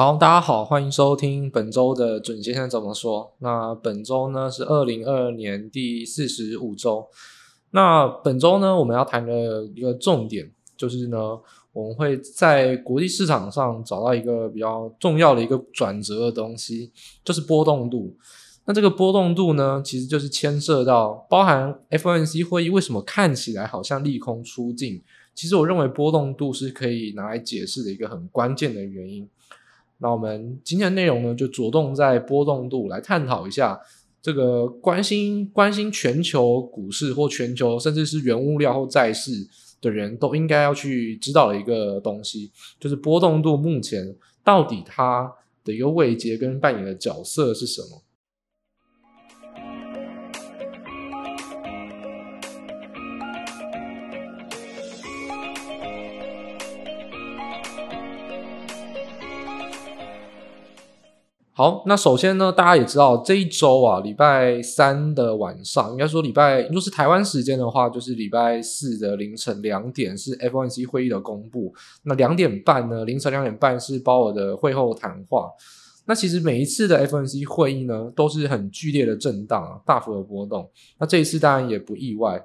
好，大家好，欢迎收听本周的准先生怎么说。那本周呢是二零二二年第四十五周。那本周呢，我们要谈的一个重点就是呢，我们会在国际市场上找到一个比较重要的一个转折的东西，就是波动度。那这个波动度呢，其实就是牵涉到包含 FOMC 会议为什么看起来好像利空出尽。其实我认为波动度是可以拿来解释的一个很关键的原因。那我们今天的内容呢，就着重在波动度来探讨一下这个关心关心全球股市或全球甚至是原物料或债市的人都应该要去知道的一个东西，就是波动度目前到底它的一个位阶跟扮演的角色是什么。好，那首先呢，大家也知道这一周啊，礼拜三的晚上，应该说礼拜，如果是台湾时间的话，就是礼拜四的凌晨两点是 FOMC 会议的公布。那两点半呢，凌晨两点半是鲍尔的会后谈话。那其实每一次的 FOMC 会议呢，都是很剧烈的震荡啊，大幅的波动。那这一次当然也不意外。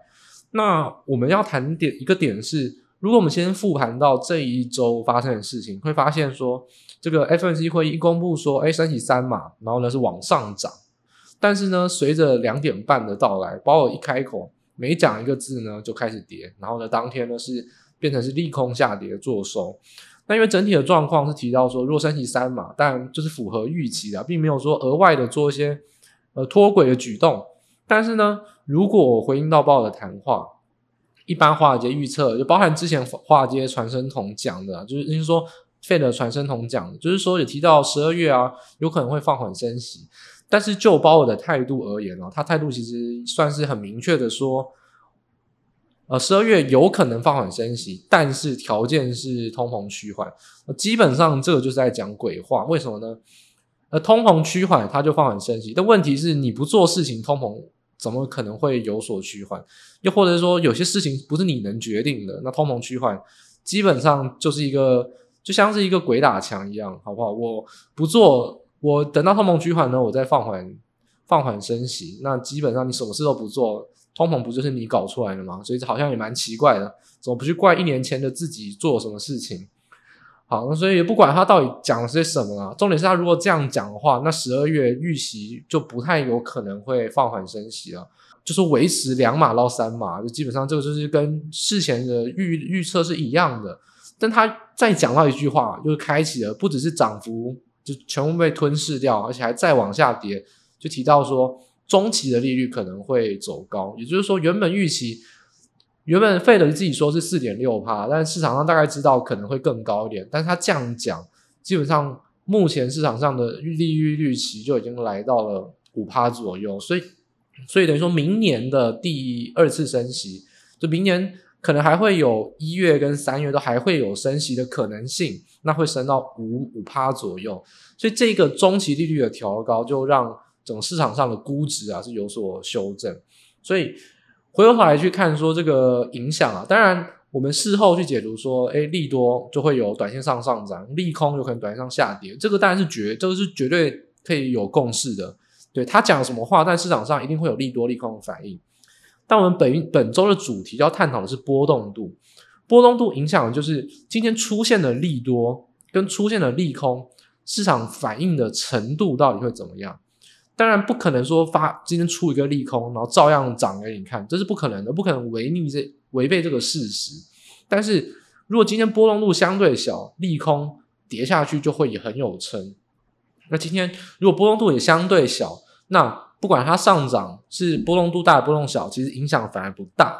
那我们要谈点一个点是，如果我们先复盘到这一周发生的事情，会发现说。这个 FNC 会议一公布说，哎，升息三码，然后呢是往上涨，但是呢，随着两点半的到来，鲍尔一开口，每讲一个字呢就开始跌，然后呢，当天呢是变成是利空下跌做收。那因为整体的状况是提到说，若升息三码，但就是符合预期的，并没有说额外的做一些呃脱轨的举动。但是呢，如果回应到鲍尔的谈话，一般华尔街预测就包含之前华尔街传声筒讲的，就是就是说。费的传声筒讲，就是说也提到十二月啊，有可能会放缓升息，但是就鲍尔的态度而言呢，他态度其实算是很明确的说，呃，十二月有可能放缓升息，但是条件是通膨趋缓。基本上这个就是在讲鬼话，为什么呢？呃，通膨趋缓，他就放缓升息，但问题是你不做事情，通膨怎么可能会有所趋缓？又或者是说有些事情不是你能决定的，那通膨趋缓基本上就是一个。就像是一个鬼打墙一样，好不好？我不做，我等到通膨趋缓呢，我再放缓放缓升息。那基本上你什么事都不做，通膨不就是你搞出来的吗？所以好像也蛮奇怪的，怎么不去怪一年前的自己做什么事情？好，那所以也不管他到底讲了些什么啊，重点是他如果这样讲的话，那十二月预期就不太有可能会放缓升息了，就是维持两码到三码，就基本上这个就是跟事前的预预测是一样的。但他再讲到一句话，就是开启了不只是涨幅就全部被吞噬掉，而且还再往下跌，就提到说中期的利率可能会走高，也就是说原本预期原本费德自己说是四点六趴，但市场上大概知道可能会更高一点，但是他这样讲，基本上目前市场上的利率预期就已经来到了五趴左右，所以所以等于说明年的第二次升息，就明年。可能还会有一月跟三月都还会有升息的可能性，那会升到五五趴左右，所以这个中期利率的调高就让整个市场上的估值啊是有所修正。所以回过头来去看说这个影响啊，当然我们事后去解读说，诶，利多就会有短线上上涨，利空有可能短线上下跌，这个当然是绝，这个是绝对可以有共识的。对，他讲什么话，但市场上一定会有利多利空的反应。但我们本本周的主题要探讨的是波动度，波动度影响的就是今天出现的利多跟出现的利空，市场反应的程度到底会怎么样？当然不可能说发今天出一个利空，然后照样涨给你看，这是不可能的，不可能违逆这违背这个事实。但是如果今天波动度相对小，利空跌下去就会也很有撑。那今天如果波动度也相对小，那不管它上涨是波动度大波动小，其实影响反而不大。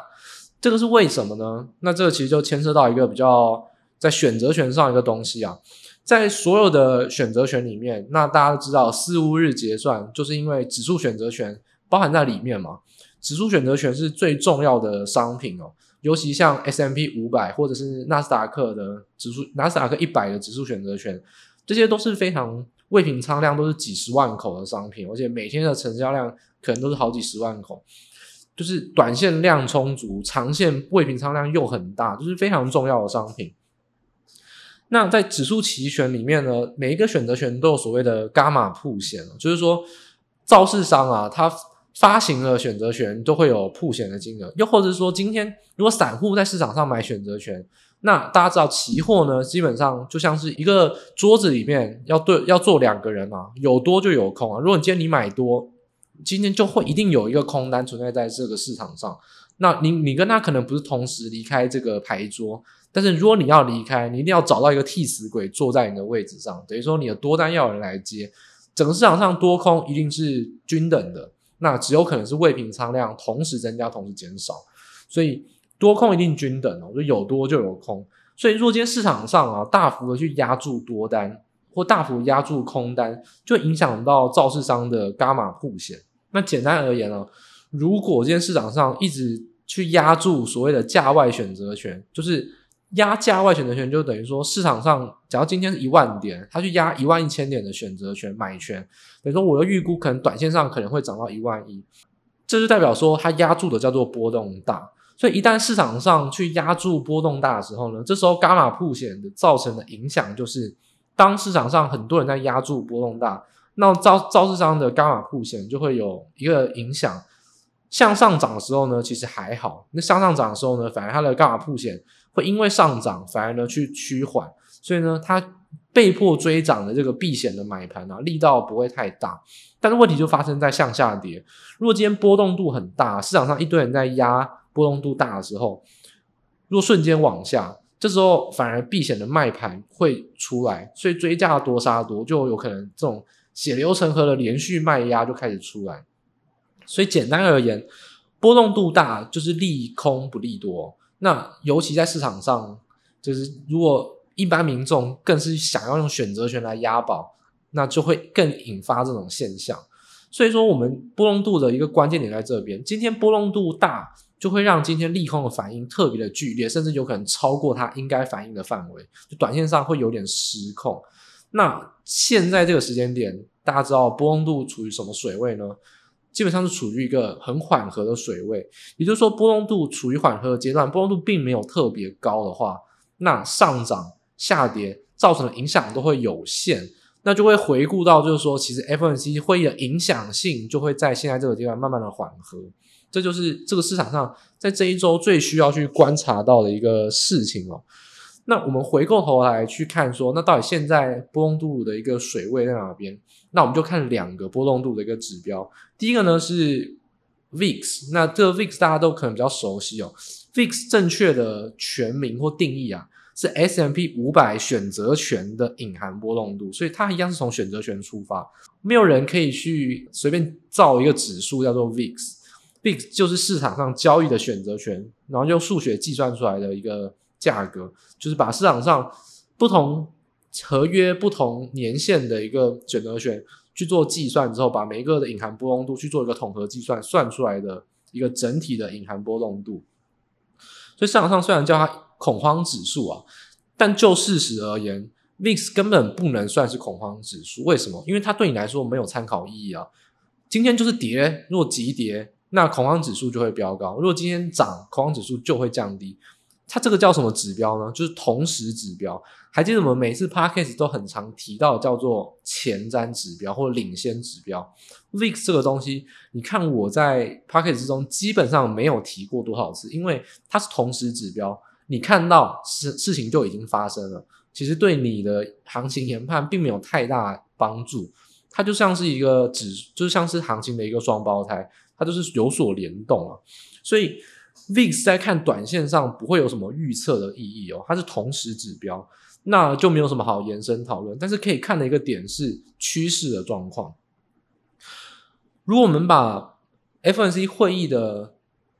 这个是为什么呢？那这个其实就牵涉到一个比较在选择权上一个东西啊。在所有的选择权里面，那大家都知道四五日结算，就是因为指数选择权包含在里面嘛。指数选择权是最重要的商品哦，尤其像 S M P 五百或者是纳斯达克的指数，纳斯达克一百的指数选择权，这些都是非常。未平仓量都是几十万口的商品，而且每天的成交量可能都是好几十万口，就是短线量充足，长线未平仓量又很大，就是非常重要的商品。那在指数期权里面呢，每一个选择权都有所谓的伽马曝险，就是说造市商啊，他发行了选择权都会有铺险的金额，又或者是说今天如果散户在市场上买选择权，那大家知道期货呢，基本上就像是一个桌子里面要对要坐两个人嘛，有多就有空啊。如果你今天你买多，今天就会一定有一个空单存在在这个市场上。那你你跟他可能不是同时离开这个牌桌。但是如果你要离开，你一定要找到一个替死鬼坐在你的位置上，等于说你的多单要有人来接。整个市场上多空一定是均等的，那只有可能是未平仓量同时增加，同时减少，所以多空一定均等哦，就有多就有空。所以若今天市场上啊大幅的去压住多单或大幅压住空单，就影响到造市商的伽马曝险。那简单而言呢，如果今天市场上一直去压住所谓的价外选择权，就是。压价外选择权就等于说，市场上假如今天是一万点，他去压一万一千点的选择权买权，等于说我的预估可能短线上可能会涨到一万一，这就代表说它压住的叫做波动大。所以一旦市场上去压住波动大的时候呢，这时候伽马曝险的造成的影响就是，当市场上很多人在压住波动大，那造造市商的伽马曝险就会有一个影响。向上涨的时候呢，其实还好；那向上涨的时候呢，反而它的伽马曝险会因为上涨，反而呢去趋缓，所以呢，它被迫追涨的这个避险的买盘啊，力道不会太大。但是问题就发生在向下跌。如果今天波动度很大，市场上一堆人在压波动度大的时候，如果瞬间往下，这时候反而避险的卖盘会出来，所以追价多杀多，就有可能这种血流成河的连续卖压就开始出来。所以简单而言，波动度大就是利空不利多。那尤其在市场上，就是如果一般民众更是想要用选择权来押宝，那就会更引发这种现象。所以说，我们波动度的一个关键点在这边。今天波动度大，就会让今天利空的反应特别的剧烈，甚至有可能超过它应该反应的范围，就短线上会有点失控。那现在这个时间点，大家知道波动度处于什么水位呢？基本上是处于一个很缓和的水位，也就是说波动度处于缓和的阶段，波动度并没有特别高的话，那上涨、下跌造成的影响都会有限，那就会回顾到就是说，其实 F N C 会议的影响性就会在现在这个阶段慢慢的缓和，这就是这个市场上在这一周最需要去观察到的一个事情哦。那我们回过头来去看说，那到底现在波动度的一个水位在哪边？那我们就看两个波动度的一个指标。第一个呢是 VIX，那这个 VIX 大家都可能比较熟悉哦。VIX 正确的全名或定义啊，是 S M P 五百选择权的隐含波动度，所以它一样是从选择权出发。没有人可以去随便造一个指数叫做 VIX。VIX 就是市场上交易的选择权，然后用数学计算出来的一个。价格就是把市场上不同合约、不同年限的一个选择权去做计算之后，把每一个的隐含波动度去做一个统合计算，算出来的一个整体的隐含波动度。所以市场上虽然叫它恐慌指数啊，但就事实而言，VIX 根本不能算是恐慌指数。为什么？因为它对你来说没有参考意义啊。今天就是跌，如果急跌，那恐慌指数就会飙高；如果今天涨，恐慌指数就会降低。它这个叫什么指标呢？就是同时指标。还记得我们每次 podcast 都很常提到叫做前瞻指标或者领先指标。VIX 这个东西，你看我在 podcast 之中基本上没有提过多少次，因为它是同时指标，你看到事事情就已经发生了，其实对你的行情研判并没有太大帮助。它就像是一个指，就像是行情的一个双胞胎，它就是有所联动啊，所以。VIX 在看短线上不会有什么预测的意义哦，它是同时指标，那就没有什么好延伸讨论。但是可以看的一个点是趋势的状况。如果我们把 FNC 会议的，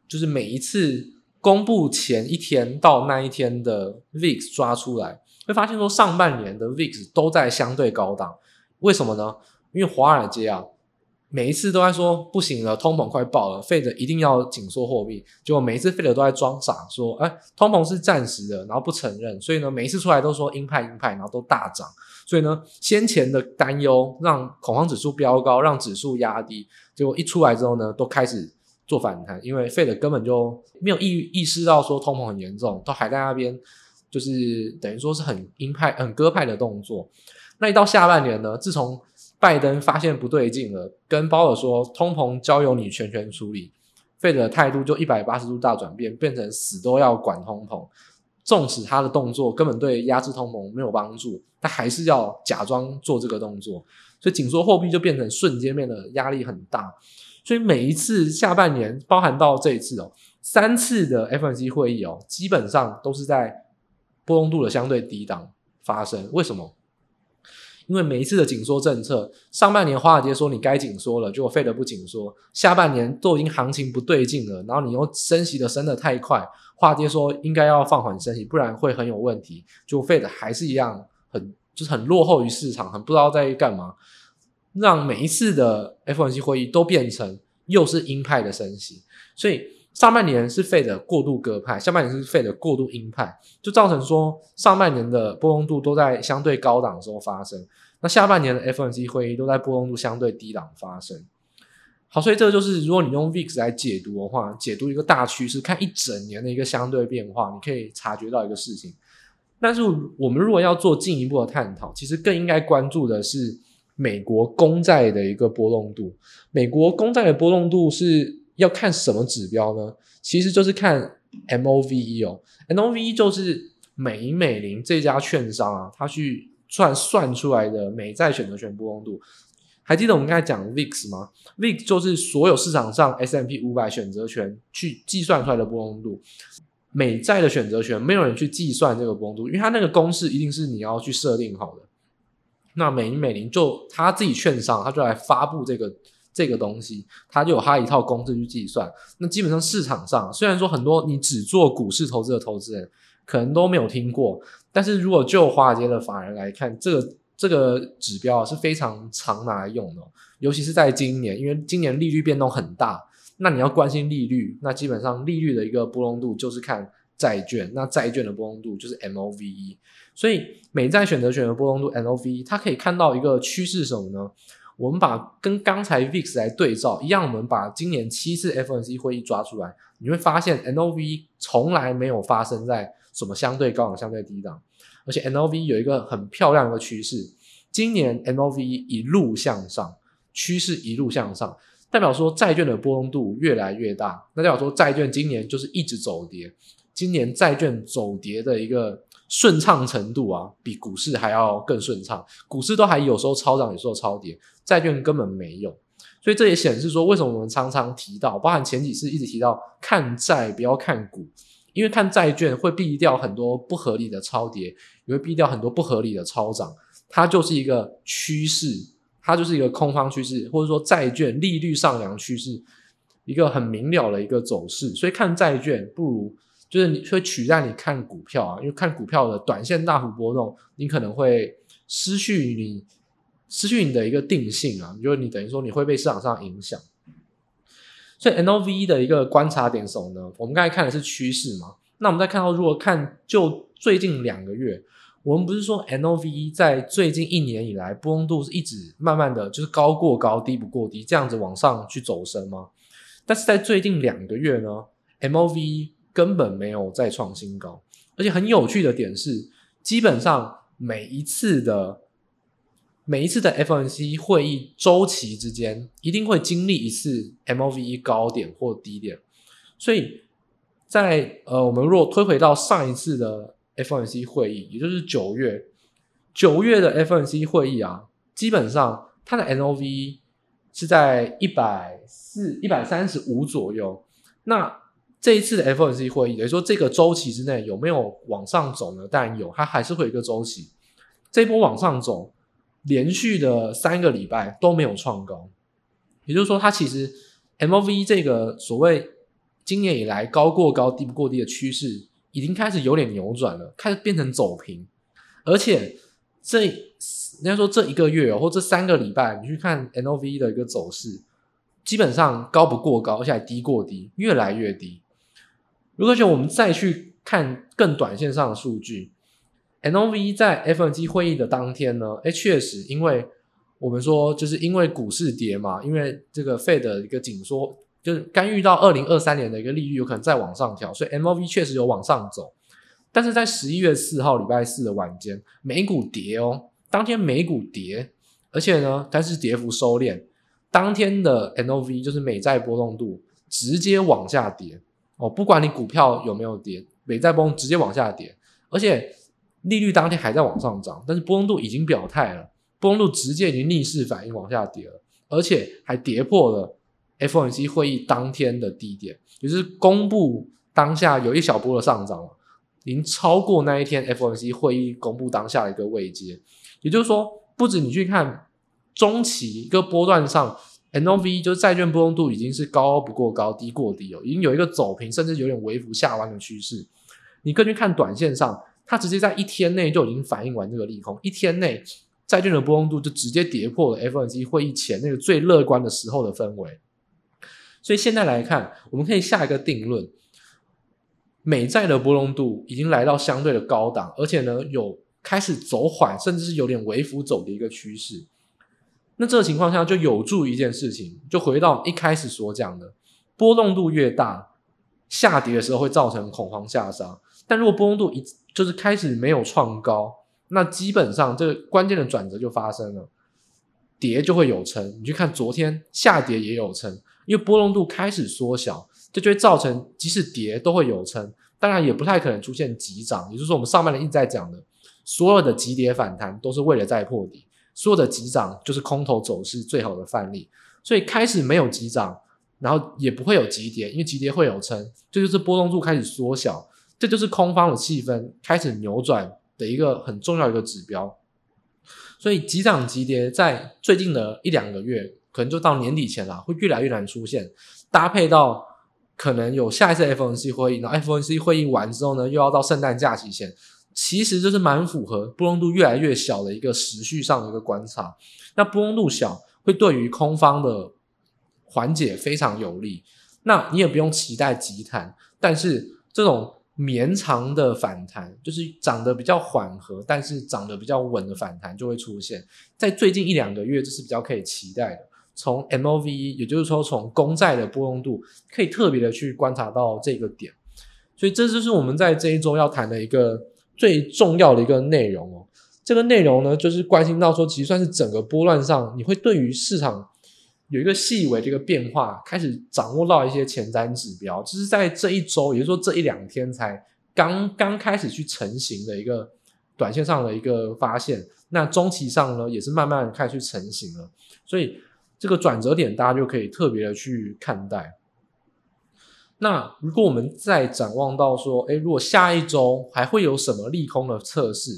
就是每一次公布前一天到那一天的 VIX 抓出来，会发现说上半年的 VIX 都在相对高档。为什么呢？因为华尔街啊。每一次都在说不行了，通膨快爆了，Fed 一定要紧缩货币。结果每一次 Fed 都在装傻，说：“哎，通膨是暂时的，然后不承认。”所以呢，每一次出来都说鹰派鹰派，然后都大涨。所以呢，先前的担忧让恐慌指数飙高，让指数压低。结果一出来之后呢，都开始做反弹，因为 Fed 根本就没有意意识到说通膨很严重，都还在那边就是等于说是很鹰派、很鸽派的动作。那一到下半年呢，自从拜登发现不对劲了，跟鲍尔说通膨交由你全权处理费德态度就一百八十度大转变，变成死都要管通膨。纵使他的动作根本对压制通膨没有帮助，他还是要假装做这个动作，所以紧缩货币就变成瞬间变得压力很大。所以每一次下半年，包含到这一次哦，三次的 FOMC 会议哦，基本上都是在波动度的相对低档发生。为什么？因为每一次的紧缩政策，上半年华尔街说你该紧缩了，结果 Fed 不紧缩；下半年都已经行情不对劲了，然后你又升息的升得太快，华尔街说应该要放缓升息，不然会很有问题。就 Fed 还是一样很就是很落后于市场，很不知道在干嘛，让每一次的 FOMC 会议都变成又是鹰派的升息，所以。上半年是费的过度鸽派，下半年是费的过度鹰派，就造成说上半年的波动度都在相对高档的时候发生，那下半年的 FOMC 会议都在波动度相对低档发生。好，所以这个就是如果你用 VIX 来解读的话，解读一个大趋势，看一整年的一个相对变化，你可以察觉到一个事情。但是我们如果要做进一步的探讨，其实更应该关注的是美国公债的一个波动度。美国公债的波动度是。要看什么指标呢？其实就是看 MOVE 哦，MOVE 就是美银美林这家券商啊，它去算算出来的美债选择权波动度。还记得我们刚才讲 VIX 吗？VIX 就是所有市场上 S M P 五百选择权去计算出来的波动度。美债的选择权没有人去计算这个波动度，因为它那个公式一定是你要去设定好的。那美银美林就他自己券商，他就来发布这个。这个东西，它就有它一套公式去计算。那基本上市场上，虽然说很多你只做股市投资的投资人可能都没有听过，但是如果就华尔街的法人来看，这个这个指标是非常常拿来用的，尤其是在今年，因为今年利率变动很大，那你要关心利率，那基本上利率的一个波动度就是看债券，那债券的波动度就是 MOVE。所以美债选择权的波动度 MOVE，它可以看到一个趋势什么呢？我们把跟刚才 VIX 来对照一样，我们把今年七次 FOMC 会议抓出来，你会发现 NOV 从来没有发生在什么相对高档、相对低档，而且 NOV 有一个很漂亮的趋势，今年 NOV 一路向上，趋势一路向上，代表说债券的波动度越来越大，那代表说债券今年就是一直走跌，今年债券走跌的一个。顺畅程度啊，比股市还要更顺畅。股市都还有时候超涨，有时候超跌，债券根本没有。所以这也显示说，为什么我们常常提到，包含前几次一直提到看债不要看股，因为看债券会避掉很多不合理的超跌，也会避掉很多不合理的超涨。它就是一个趋势，它就是一个空方趋势，或者说债券利率上扬趋势，一个很明了的一个走势。所以看债券不如。就是你会取代你看股票啊，因为看股票的短线大幅波动，你可能会失去你失去你的一个定性啊，就是你等于说你会被市场上影响。所以 N O V 的一个观察点什么呢？我们刚才看的是趋势嘛，那我们再看到如果看就最近两个月，我们不是说 N O V 在最近一年以来波动度是一直慢慢的就是高过高，低不过低，这样子往上去走升吗？但是在最近两个月呢，M O V 根本没有再创新高，而且很有趣的点是，基本上每一次的每一次的 FNC 会议周期之间，一定会经历一次 MOV 高点或低点。所以在呃，我们若推回到上一次的 FNC 会议，也就是九月九月的 FNC 会议啊，基本上它的 NOV 是在一百四一百三十五左右。那这一次的 FOMC 会议，等于说这个周期之内有没有往上走呢？当然有，它还是会有一个周期。这波往上走，连续的三个礼拜都没有创高，也就是说，它其实 MOV 这个所谓今年以来高过高、低不过低的趋势，已经开始有点扭转了，开始变成走平。而且这人家说这一个月或这三个礼拜，你去看 MOV 的一个走势，基本上高不过高，而且还低过低，越来越低。如果说我们再去看更短线上的数据，MOVE 在 F N G 会议的当天呢，诶，确实，因为我们说就是因为股市跌嘛，因为这个 Fed 的一个紧缩，就是干预到二零二三年的一个利率有可能再往上调，所以 MOVE 确实有往上走。但是在十一月四号礼拜四的晚间，美股跌哦，当天美股跌，而且呢，但是跌幅收敛，当天的 N O V 就是美债波动度直接往下跌哦，不管你股票有没有跌，美债波动直接往下跌，而且利率当天还在往上涨，但是波动度已经表态了，波动度直接已经逆势反应往下跌了，而且还跌破了 FOMC 会议当天的低点，也就是公布当下有一小波的上涨了。已经超过那一天 FOMC 会议公布当下的一个位阶，也就是说，不止你去看中期一个波段上 NOV 就是债券波动度已经是高不过高，低过低哦，已经有一个走平，甚至有点微幅下弯的趋势。你更去看短线上，它直接在一天内就已经反映完这个利空，一天内债券的波动度就直接跌破了 FOMC 会议前那个最乐观的时候的氛围。所以现在来看，我们可以下一个定论。美债的波动度已经来到相对的高档，而且呢，有开始走缓，甚至是有点微幅走的一个趋势。那这个情况下就有助于一件事情，就回到一开始所讲的，波动度越大，下跌的时候会造成恐慌下杀。但如果波动度一就是开始没有创高，那基本上这个关键的转折就发生了，跌就会有撑。你去看昨天下跌也有撑，因为波动度开始缩小。这就会造成，即使跌都会有撑，当然也不太可能出现急涨。也就是说，我们上半年一直在讲的，所有的急跌反弹都是为了再破底，所有的急涨就是空头走势最好的范例。所以开始没有急涨，然后也不会有急跌，因为急跌会有撑，这就是波动度开始缩小，这就是空方的气氛开始扭转的一个很重要一个指标。所以急涨急跌在最近的一两个月，可能就到年底前了，会越来越难出现，搭配到。可能有下一次 FOMC 会议，然后 FOMC 会议完之后呢，又要到圣诞假期前，其实就是蛮符合波动度越来越小的一个时序上的一个观察。那波动度小会对于空方的缓解非常有利。那你也不用期待急弹，但是这种绵长的反弹，就是涨得比较缓和，但是涨得比较稳的反弹就会出现在最近一两个月，这是比较可以期待的。从 MOV，也就是说从公债的波动度，可以特别的去观察到这个点，所以这就是我们在这一周要谈的一个最重要的一个内容哦。这个内容呢，就是关心到说，其实算是整个波段上，你会对于市场有一个细微的一个变化，开始掌握到一些前瞻指标，就是在这一周，也就是说这一两天才刚刚开始去成型的一个短线上的一个发现。那中期上呢，也是慢慢开始去成型了，所以。这个转折点，大家就可以特别的去看待。那如果我们再展望到说，诶，如果下一周还会有什么利空的测试？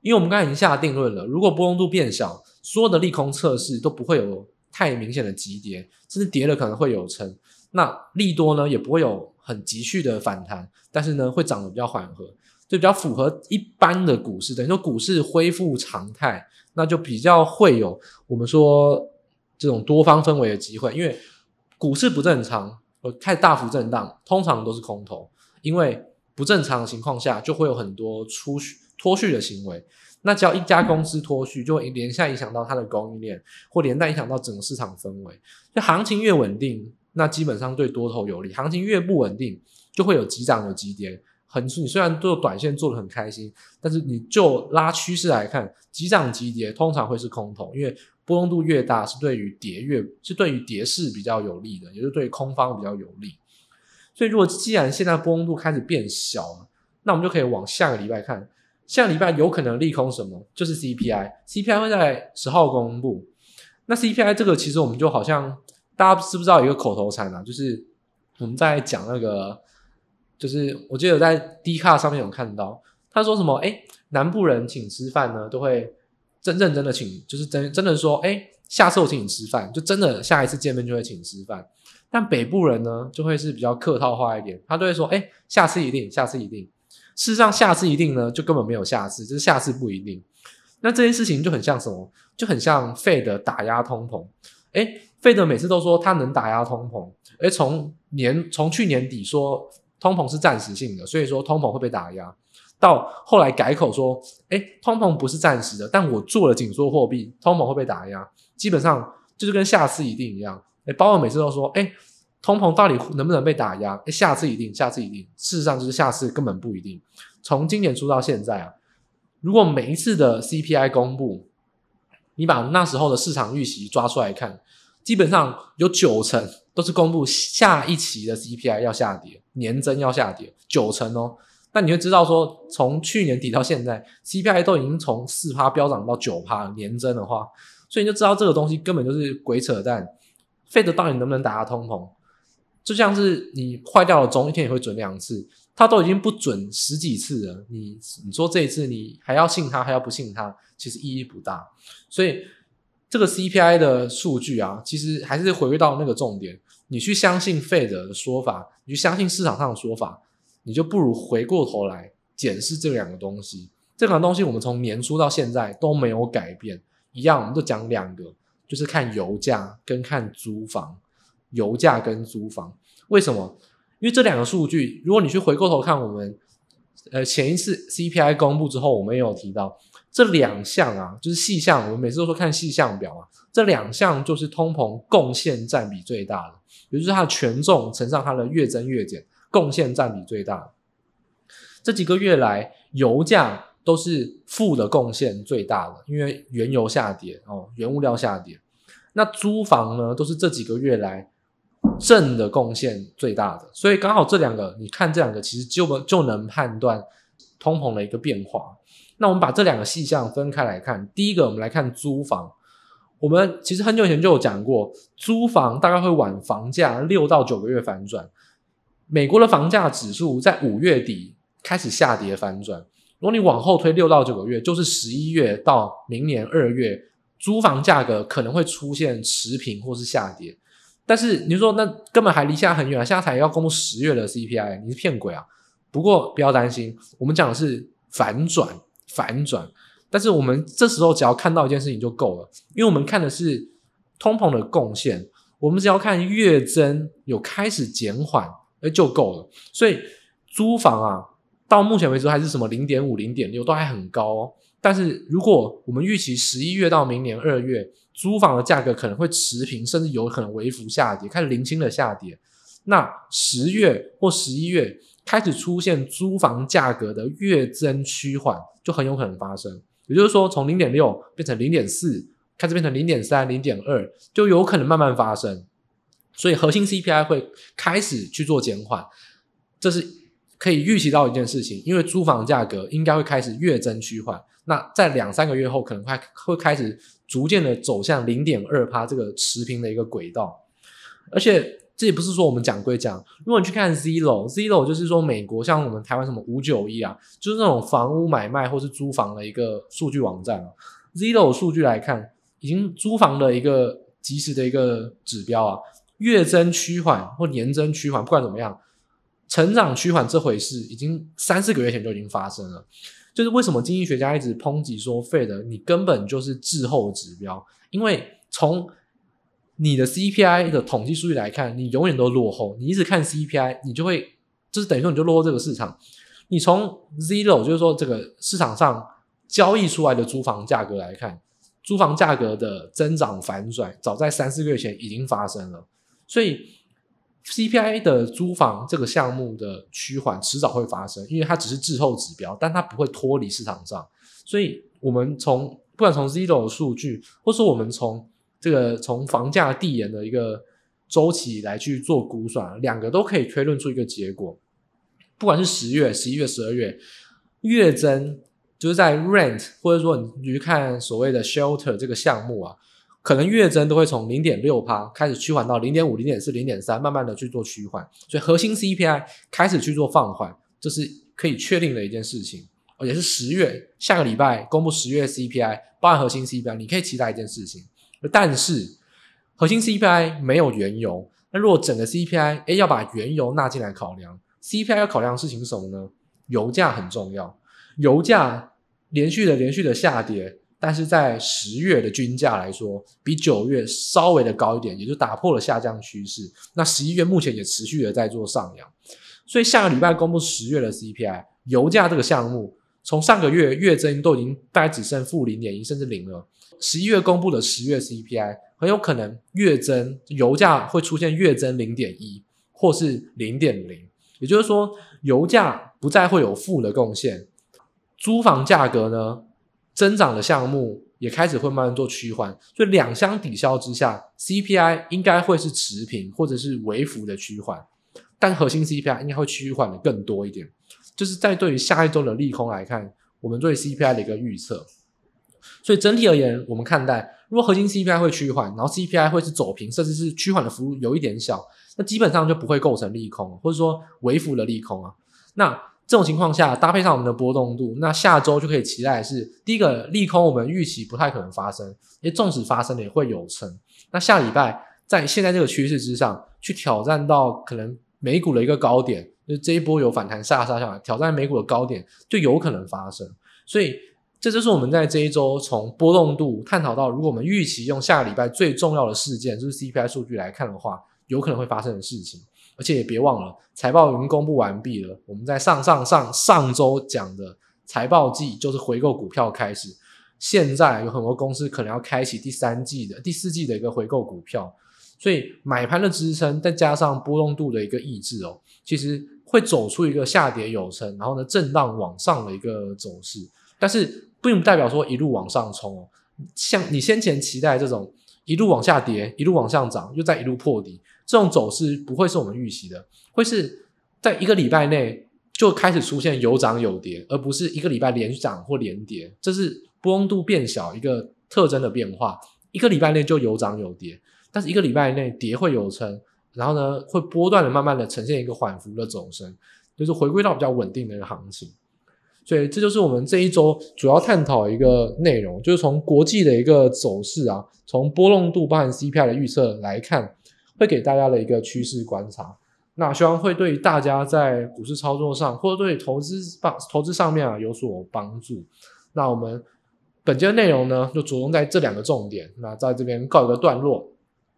因为我们刚才已经下定论了，如果波动度变小，所有的利空测试都不会有太明显的急跌，甚至跌了可能会有撑。那利多呢，也不会有很急剧的反弹，但是呢，会涨得比较缓和，就比较符合一般的股市。等于说股市恢复常态，那就比较会有我们说。这种多方氛围的机会，因为股市不正常，呃，太大幅震荡，通常都是空头。因为不正常的情况下，就会有很多出续脱序的行为。那只要一家公司脱序，就会连带影响到它的供应链，或连带影响到整个市场氛围。就行情越稳定，那基本上对多头有利；行情越不稳定，就会有急涨有急跌。很，你虽然做短线做得很开心，但是你就拉趋势来看，急涨急跌通常会是空头，因为。波动度越大，是对于跌越是对于跌势比较有利的，也就是对于空方比较有利。所以，如果既然现在波动度开始变小了，那我们就可以往下个礼拜看。下个礼拜有可能利空什么？就是 CPI，CPI 会在十号公布。那 CPI 这个其实我们就好像大家知不知道一个口头禅啊？就是我们在讲那个，就是我记得在 D 卡上面有看到，他说什么？哎，南部人请吃饭呢，都会。真认真的请，就是真真的说，哎，下次我请你吃饭，就真的下一次见面就会请吃饭。但北部人呢，就会是比较客套话一点，他都会说，哎，下次一定，下次一定。事实上，下次一定呢，就根本没有下次，就是下次不一定。那这件事情就很像什么？就很像费德打压通膨。哎，费德每次都说他能打压通膨，哎，从年从去年底说通膨是暂时性的，所以说通膨会被打压。到后来改口说，诶，通膨不是暂时的，但我做了紧缩货币，通膨会被打压。基本上就是跟下次一定一样。诶，鲍尔每次都说，诶，通膨到底能不能被打压？诶，下次一定，下次一定。事实上就是下次根本不一定。从今年初到现在啊，如果每一次的 CPI 公布，你把那时候的市场预期抓出来看，基本上有九成都是公布下一期的 CPI 要下跌，年增要下跌，九成哦。那你会知道说，从去年底到现在，CPI 都已经从四趴飙涨到九趴年增的话，所以你就知道这个东西根本就是鬼扯淡。Fed 到底能不能打压通膨？就像是你坏掉的钟，一天也会准两次，它都已经不准十几次了。你你说这一次你还要信它，还要不信它，其实意义不大。所以这个 CPI 的数据啊，其实还是回归到那个重点，你去相信 Fed 的说法，你去相信市场上的说法。你就不如回过头来检视这两个东西。这两个东西我们从年初到现在都没有改变，一样，我们就讲两个，就是看油价跟看租房。油价跟租房，为什么？因为这两个数据，如果你去回过头看，我们呃前一次 CPI 公布之后，我们也有提到这两项啊，就是细项。我们每次都说看细项表啊，这两项就是通膨贡献占比最大的，也就是它的权重乘上它的月增月减。贡献占比最大，这几个月来油价都是负的贡献最大的，因为原油下跌哦，原物料下跌。那租房呢，都是这几个月来正的贡献最大的，所以刚好这两个，你看这两个其实就就能判断通膨的一个变化。那我们把这两个细项分开来看，第一个我们来看租房，我们其实很久以前就有讲过，租房大概会晚房价六到九个月反转。美国的房价指数在五月底开始下跌反转，如果你往后推六到九个月，就是十一月到明年二月，租房价格可能会出现持平或是下跌。但是你说那根本还离现在很远啊，现在才要公布十月的 CPI，你是骗鬼啊！不过不要担心，我们讲的是反转，反转。但是我们这时候只要看到一件事情就够了，因为我们看的是通膨的贡献，我们只要看月增有开始减缓。诶就够了。所以租房啊，到目前为止还是什么零点五、零点六都还很高哦。但是如果我们预期十一月到明年二月租房的价格可能会持平，甚至有可能微幅下跌，开始零星的下跌，那十月或十一月开始出现租房价格的月增趋缓，就很有可能发生。也就是说，从零点六变成零点四，开始变成零点三、零点二，就有可能慢慢发生。所以核心 CPI 会开始去做减缓，这是可以预期到一件事情，因为租房价格应该会开始月增趋缓。那在两三个月后，可能会会开始逐渐的走向零点二趴这个持平的一个轨道。而且这也不是说我们讲归讲，如果你去看 Zillow，Zillow 就是说美国像我们台湾什么五九一啊，就是那种房屋买卖或是租房的一个数据网站啊。Zillow 数据来看，已经租房的一个即时的一个指标啊。月增趋缓或年增趋缓，不管怎么样，成长趋缓这回事已经三四个月前就已经发生了。就是为什么经济学家一直抨击说，Fed 你根本就是滞后指标，因为从你的 CPI 的统计数据来看，你永远都落后。你一直看 CPI，你就会就是等于说你就落后这个市场。你从 zero 就是说这个市场上交易出来的租房价格来看，租房价格的增长反转，早在三四个月前已经发生了。所以，CPI 的租房这个项目的趋缓迟早会发生，因为它只是滞后指标，但它不会脱离市场上。所以，我们从不管从 zero 的数据，或说我们从这个从房价递延的一个周期来去做估算，两个都可以推论出一个结果。不管是十月、十一月、十二月，月增就是在 rent，或者说你去看所谓的 shelter 这个项目啊。可能月增都会从零点六趴开始趋缓到零点五、零点四、零点三，慢慢的去做趋缓，所以核心 CPI 开始去做放缓，这是可以确定的一件事情，而且是十月下个礼拜公布十月 CPI，包含核心 CPI，你可以期待一件事情。但是核心 CPI 没有原油，那如果整个 CPI 诶要把原油纳进来考量，CPI 要考量的事情是什么呢？油价很重要，油价连续的连续的下跌。但是在十月的均价来说，比九月稍微的高一点，也就打破了下降趋势。那十一月目前也持续的在做上扬，所以下个礼拜公布十月的 CPI，油价这个项目从上个月月增都已经大概只剩负零点一甚至零了。十一月公布的十月 CPI 很有可能月增，油价会出现月增零点一或是零点零，也就是说，油价不再会有负的贡献，租房价格呢增长的项目也开始会慢慢做趋缓，所以两相抵消之下，CPI 应该会是持平或者是微幅的趋缓，但核心 CPI 应该会趋缓的更多一点。就是在对于下一周的利空来看，我们对 CPI 的一个预测。所以整体而言，我们看待如果核心 CPI 会趋缓，然后 CPI 会是走平，甚至是趋缓的幅度有一点小，那基本上就不会构成利空，或者说微幅的利空啊。那这种情况下，搭配上我们的波动度，那下周就可以期待是第一个利空，我们预期不太可能发生，因为纵使发生了也会有成。那下礼拜在现在这个趋势之上，去挑战到可能美股的一个高点。就这一波有反弹下杀下来，挑战美股的高点，就有可能发生。所以这就是我们在这一周从波动度探讨到，如果我们预期用下礼拜最重要的事件，就是 CPI 数据来看的话，有可能会发生的事情。而且也别忘了，财报已经公布完毕了。我们在上上上上周讲的财报季就是回购股票开始，现在有很多公司可能要开启第三季的第四季的一个回购股票。所以买盘的支撑，再加上波动度的一个抑制哦，其实会走出一个下跌有撑，然后呢震荡往上的一个走势。但是并不代表说一路往上冲哦，像你先前期待这种一路往下跌，一路往上涨，又再一路破底，这种走势不会是我们预期的，会是在一个礼拜内就开始出现有涨有跌，而不是一个礼拜连涨或连跌，这是波动度变小一个特征的变化。一个礼拜内就有涨有跌。但是一个礼拜内跌会有撑，然后呢会波段的慢慢的呈现一个缓幅的走升，就是回归到比较稳定的一个行情。所以这就是我们这一周主要探讨一个内容，就是从国际的一个走势啊，从波动度包含 CPI 的预测来看，会给大家的一个趋势观察。那希望会对大家在股市操作上，或者对投资帮投资上面啊有所帮助。那我们本节的内容呢，就着重在这两个重点。那在这边告一个段落。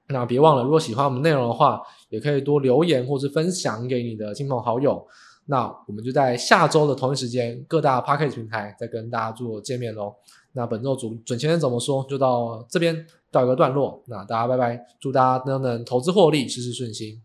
那别忘了，如果喜欢我们内容的话，也可以多留言或是分享给你的亲朋好友。那我们就在下周的同一时间，各大 Podcast 平台再跟大家做见面喽。那本周主准前人怎么说，就到这边到一个段落。那大家拜拜，祝大家都能投资获利，事事顺心。